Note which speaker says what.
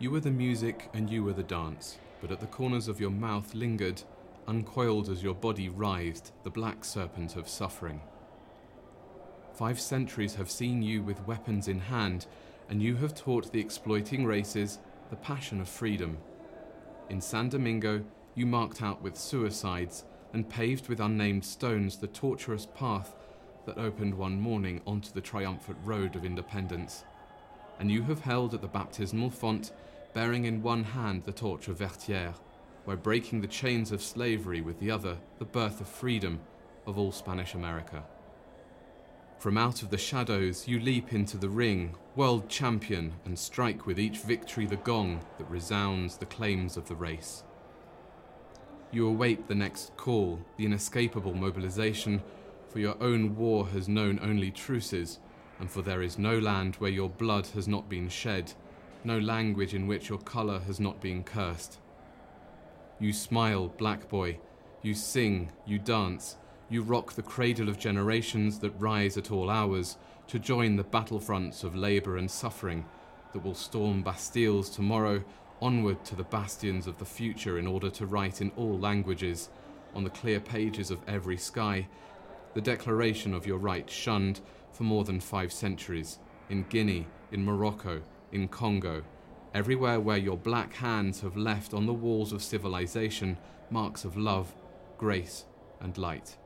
Speaker 1: You were the music and you were the dance, but at the corners of your mouth lingered, uncoiled as your body writhed, the black serpent of suffering. Five centuries have seen you with weapons in hand, and you have taught the exploiting races the passion of freedom. In San Domingo, you marked out with suicides and paved with unnamed stones the tortuous path that opened one morning onto the triumphant road of independence. And you have held at the baptismal font, bearing in one hand the torch of Vertières, where breaking the chains of slavery with the other, the birth of freedom of all Spanish America. From out of the shadows you leap into the ring, world champion, and strike with each victory the gong that resounds the claims of the race. You await the next call, the inescapable mobilization, for your own war has known only truces, and for there is no land where your blood has not been shed, no language in which your colour has not been cursed. You smile, black boy, you sing, you dance, you rock the cradle of generations that rise at all hours to join the battlefronts of labour and suffering that will storm Bastilles tomorrow onward to the bastions of the future in order to write in all languages, on the clear pages of every sky, the declaration of your right shunned for more than five centuries, in Guinea, in Morocco, in Congo, everywhere where your black hands have left on the walls of civilization marks of love, grace, and light.